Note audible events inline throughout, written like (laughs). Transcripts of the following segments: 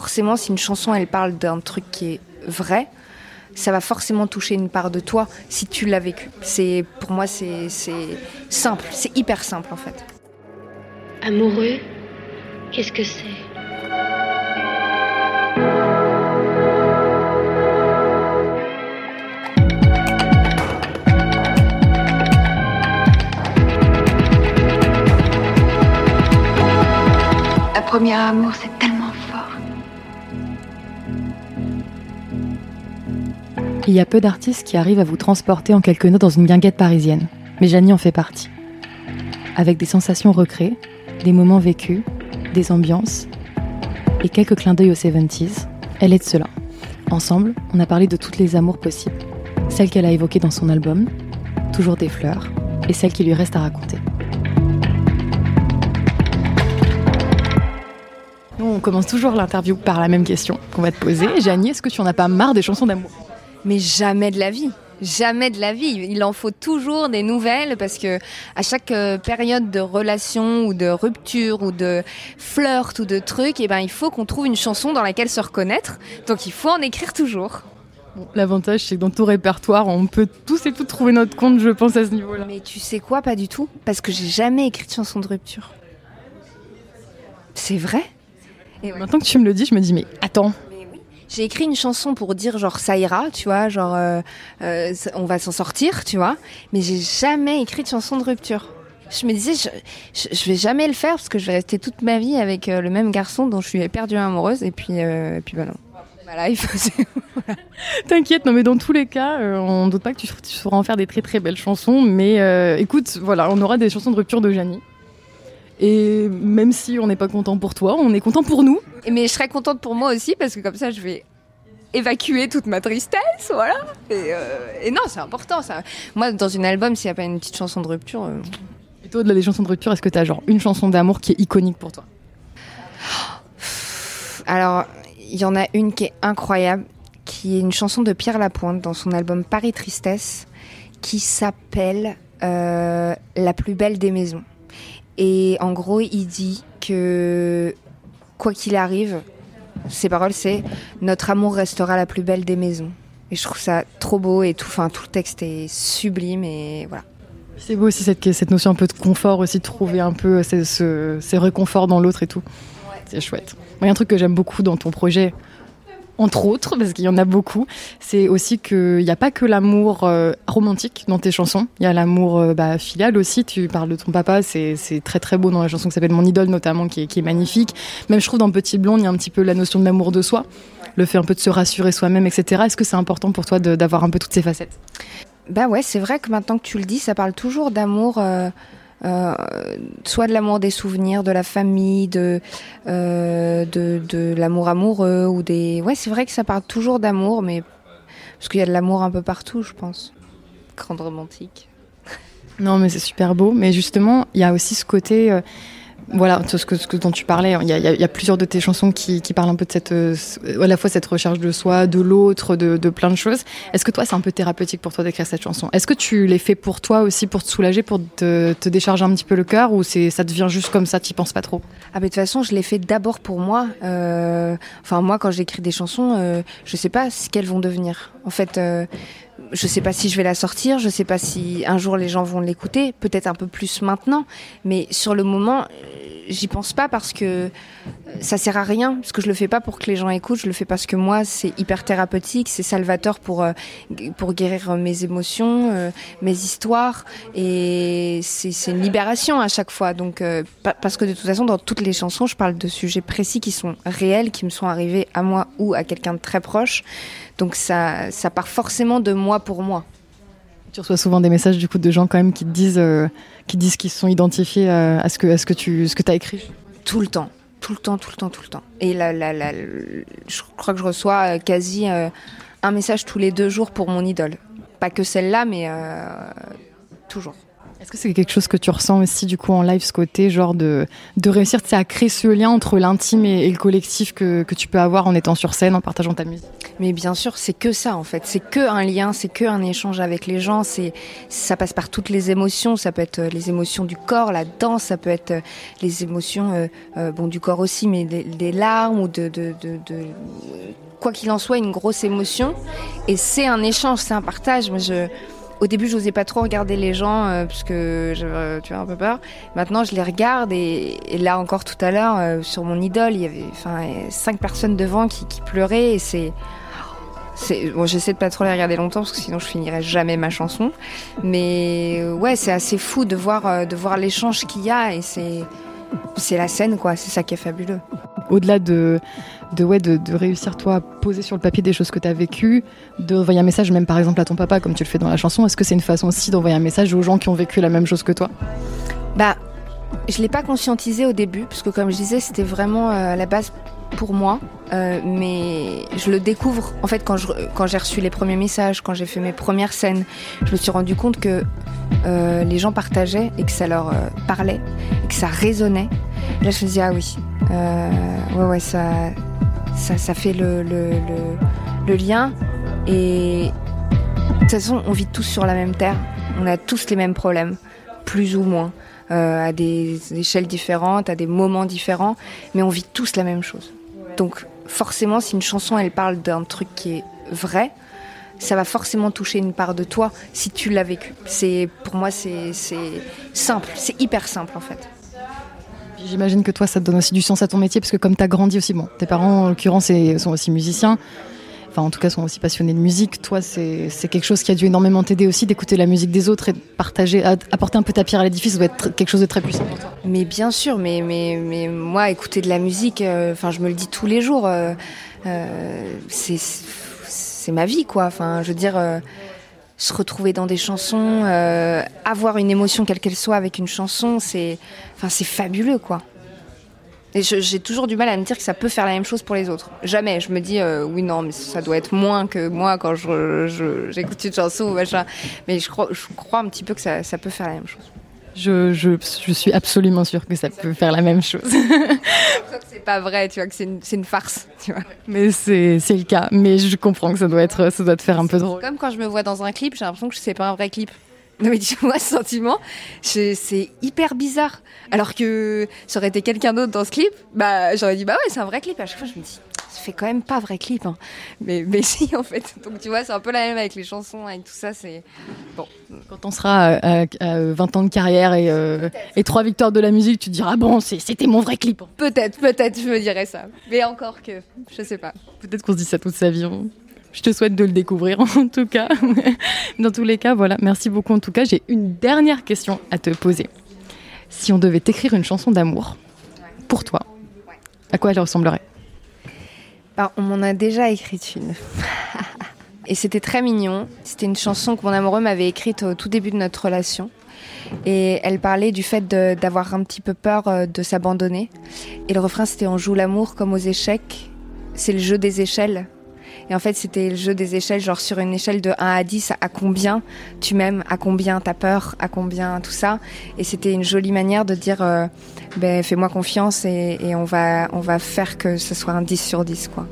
forcément, si une chanson elle parle d'un truc qui est vrai, ça va forcément toucher une part de toi si tu l'as vécu. C'est pour moi c'est simple, c'est hyper simple en fait. Amoureux, qu'est-ce que c'est? Un premier amour, c'est tellement Il y a peu d'artistes qui arrivent à vous transporter en quelques notes dans une guinguette parisienne. Mais Janie en fait partie. Avec des sensations recréées, des moments vécus, des ambiances et quelques clins d'œil aux 70s, elle est de cela. Ensemble, on a parlé de toutes les amours possibles. Celles qu'elle a évoquées dans son album, Toujours des fleurs, et celles qui lui restent à raconter. On commence toujours l'interview par la même question qu'on va te poser. Janie, est-ce que tu en as pas marre des chansons d'amour? Mais jamais de la vie. Jamais de la vie. Il en faut toujours des nouvelles parce que à chaque euh, période de relation ou de rupture ou de flirt ou de truc, eh ben, il faut qu'on trouve une chanson dans laquelle se reconnaître. Donc il faut en écrire toujours. L'avantage, c'est que dans tout répertoire, on peut tous et toutes trouver notre compte, je pense, à ce niveau-là. Mais tu sais quoi, pas du tout? Parce que j'ai jamais écrit de chanson de rupture. C'est vrai? Et Maintenant que tu me le dis, je me dis, mais attends. J'ai écrit une chanson pour dire genre ça ira, tu vois, genre euh, euh, on va s'en sortir, tu vois. Mais j'ai jamais écrit de chanson de rupture. Je me disais, je, je, vais jamais le faire parce que je vais rester toute ma vie avec euh, le même garçon dont je suis éperdument amoureuse. Et puis, et puis bah non. Voilà, (laughs) il faut... T'inquiète, non mais dans tous les cas, on ne doute pas que tu, tu sauras en faire des très très belles chansons. Mais écoute, voilà, on aura des chansons de rupture de Janie. Et même si on n'est pas content pour toi, on est content pour nous. Mais je serais contente pour moi aussi parce que comme ça, je vais évacuer toute ma tristesse, voilà. Et, euh, non, c'est important ça. Moi, dans une album, s'il n'y a pas une petite chanson de rupture. Euh, et toi, de la chansons de rupture, est-ce que tu as genre une chanson d'amour qui est iconique pour toi? Alors, il y en a une qui est incroyable, qui est une chanson de Pierre Lapointe dans son album Paris Tristesse, qui s'appelle euh, La plus belle des maisons. Et en gros, il dit que quoi qu'il arrive, ses paroles, c'est Notre amour restera la plus belle des maisons. Et je trouve ça trop beau et tout, enfin, tout le texte est sublime et voilà. C'est beau aussi cette, cette notion un peu de confort, aussi de trouver un peu ces, ce, réconfort dans l'autre et tout. C'est chouette. Il y a un truc que j'aime beaucoup dans ton projet, entre autres, parce qu'il y en a beaucoup, c'est aussi qu'il n'y a pas que l'amour euh, romantique dans tes chansons, il y a l'amour euh, bah, filial aussi. Tu parles de ton papa, c'est très très beau dans la chanson qui s'appelle Mon idole notamment, qui est, qui est, magnifique. Même je trouve dans Petit Blonde, il y a un petit peu la notion de l'amour de soi, le fait un peu de se rassurer soi-même, etc. Est-ce que c'est important pour toi d'avoir un peu toutes ces facettes? Bah ouais, c'est vrai que maintenant que tu le dis, ça parle toujours d'amour. Euh, euh, soit de l'amour des souvenirs, de la famille, de, euh, de, de l'amour amoureux ou des. Ouais, c'est vrai que ça parle toujours d'amour, mais parce qu'il y a de l'amour un peu partout, je pense. Grande romantique. Non, mais c'est super beau. Mais justement, il y a aussi ce côté. Euh, voilà, ce que, ce que dont tu parlais, il y, a, y, a, plusieurs de tes chansons qui, qui, parlent un peu de cette, euh, à la fois cette recherche de soi, de l'autre, de, de, plein de choses. Est-ce que toi, c'est un peu thérapeutique pour toi d'écrire cette chanson? Est-ce que tu les fais pour toi aussi, pour te soulager, pour te, te décharger un petit peu le cœur, ou c'est ça devient juste comme ça, tu penses pas trop? Ah, mais de toute façon, je les fais d'abord pour moi. Euh, enfin, moi, quand j'écris des chansons, euh, je sais pas ce qu'elles vont devenir. En fait. Euh, je sais pas si je vais la sortir, je sais pas si un jour les gens vont l'écouter, peut-être un peu plus maintenant, mais sur le moment, j'y pense pas parce que ça sert à rien, parce que je le fais pas pour que les gens écoutent, je le fais parce que moi c'est hyper thérapeutique, c'est salvateur pour euh, pour guérir mes émotions, euh, mes histoires, et c'est une libération à chaque fois. Donc euh, parce que de toute façon dans toutes les chansons, je parle de sujets précis qui sont réels, qui me sont arrivés à moi ou à quelqu'un de très proche. Donc ça ça part forcément de moi pour moi. Tu reçois souvent des messages du coup de gens quand même qui te disent qui disent qu'ils sont identifiés à ce que, à ce que tu ce que as écrit? Tout le temps, tout le temps, tout le temps, tout le temps. Et là, je crois que je reçois euh, quasi euh, un message tous les deux jours pour mon idole. Pas que celle-là, mais euh, toujours. Est-ce que c'est quelque chose que tu ressens aussi du coup en live, ce côté genre de, de réussir à créer ce lien entre l'intime et, le collectif que, que, tu peux avoir en étant sur scène, en partageant ta musique? Mais bien sûr, c'est que ça en fait. C'est que un lien, c'est que un échange avec les gens. C'est ça passe par toutes les émotions. Ça peut être euh, les émotions du corps, la danse. Ça peut être euh, les émotions euh, bon du corps aussi, mais des, larmes ou de, de, de, de quoi qu'il en soit, une grosse émotion. Et c'est un échange, c'est un partage. Moi, je au début, je n'osais pas trop regarder les gens euh, parce que j'avais euh, tu vois, un peu peur. Maintenant, je les regarde et, et là encore tout à l'heure, euh, sur mon idole, il y avait enfin cinq personnes devant qui, qui pleuraient et c'est c'est bon, j'essaie de pas trop les regarder longtemps parce que sinon je finirais jamais ma chanson. Mais ouais, c'est assez fou de voir euh, de voir l'échange qu'il y a et c'est c'est la scène quoi. C'est ça qui est fabuleux. Au-delà de, de, ouais, de, de réussir, toi, à poser sur le papier des choses que tu as vécues, d'envoyer un message, même par exemple à ton papa, comme tu le fais dans la chanson, est-ce que c'est une façon aussi d'envoyer un message aux gens qui ont vécu la même chose que toi? Bah, je l'ai pas conscientisé au début, parce que comme je disais, c'était vraiment euh, à la base pour moi, euh, mais je le découvre en fait quand j'ai reçu les premiers messages, quand j'ai fait mes premières scènes, je me suis rendu compte que euh, les gens partageaient et que ça leur euh, parlait et que ça résonnait. Là, je me disais ah oui, ouais ouais ça ça fait le le, le, lien et de toute façon on vit tous sur la même terre, on a tous les mêmes problèmes, plus ou moins. À des échelles différentes, à des moments différents, mais on vit tous la même chose. Donc forcément, si une chanson elle parle d'un truc qui est vrai, ça va forcément toucher une part de toi si tu l'as vécu. C'est pour moi c'est simple, c'est hyper simple en fait. J'imagine que toi, ça te donne aussi du sens à ton métier, parce que comme tu as grandi aussi, bon, tes parents, en l'occurrence, sont aussi musiciens, enfin, en tout cas, sont aussi passionnés de musique. Toi, c'est quelque chose qui a dû énormément t'aider aussi d'écouter la musique des autres et de partager, apporter un peu ta pierre à l'édifice, ça doit être quelque chose de très puissant pour toi. Mais bien sûr, mais mais mais moi écouter de la musique, euh, je me le dis tous les jours, euh, euh, c'est ma vie quoi. Enfin je veux dire. euh, se retrouver dans des chansons, avoir une émotion quelle qu'elle soit avec une chanson, c'est, fabuleux, quoi. Et je- j'ai toujours du mal à me dire que ça peut faire la même chose pour les autres. Jamais. Je me dis, oui, non, mais ça doit être moins que moi quand je, je- j'écoute une chanson ou machin. Mais je crois, je crois un petit peu que ça, ça peut faire la même chose. Je, je, je suis absolument sûre que ça peut faire la même chose. (laughs) C'est pas vrai, tu vois, que c'est une, une farce, tu vois. Mais c'est le cas. Mais je comprends que ça doit, être, ça doit te faire un peu drôle. Comme quand je me vois dans un clip, j'ai l'impression que c'est pas un vrai clip. (laughs) Non mais tu vois ce sentiment, c'est hyper bizarre. Alors que ça aurait été quelqu'un d'autre dans ce clip, bah j'aurais dit bah ouais c'est un vrai clip. À chaque fois je me dis ça fait quand même pas vrai clip. Hein. Mais mais (laughs) si en fait. Donc tu vois c'est un peu la même avec les chansons, avec tout ça. C'est Quand on sera à, à- à 20 ans de carrière et, euh, et trois victoires de la musique, tu te diras, bon, c'était mon vrai clip. peut-être peut-être je me dirais ça. Mais encore que je sais pas. Peut-être qu'on se dit ça toute sa vie. hein. Je te souhaite de le découvrir (laughs) en tout cas. (laughs) Dans tous les cas, voilà. Merci beaucoup en tout cas. J'ai une dernière question à te poser. Si on devait t'écrire une chanson d'amour pour toi, à quoi elle ressemblerait? Bah, on m'en a déjà écrite une. (laughs) Et c'était très mignon. C'était une chanson que mon amoureux m'avait écrite au tout début de notre relation. Et elle parlait du fait d'avoir un petit peu peur euh, de s'abandonner. Et le refrain, c'était On joue l'amour comme aux échecs. C'est le jeu des échelles. Et en fait, c'était le jeu des échelles, genre sur une échelle de 1 à 10, à combien tu m'aimes, à combien t'as peur, à combien tout ça. Et c'était une jolie manière de dire, euh, ben, fais-moi confiance et, et on, va, on va faire que ce soit un 10 sur 10, quoi.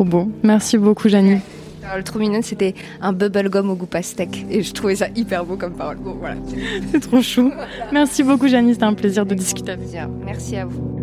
Trop beau. Merci beaucoup. Alors, le trop mignon, c'était un bubblegum au goût pastèque. Et je trouvais ça hyper beau comme parole. Bon, voilà. C'est trop chou. Merci beaucoup, Janie. C'était un plaisir de discuter avec Plaisir. Merci à vous.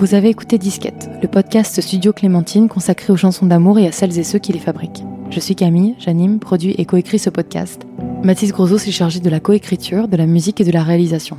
Vous avez écouté Disquette, le podcast Studio Clémentine consacré aux chansons d'amour et à celles et ceux qui les fabriquent. Je suis Camille, j'anime, produis et coécris ce podcast. Mathis Grosot s'est chargé de la coécriture, de la musique et de la réalisation.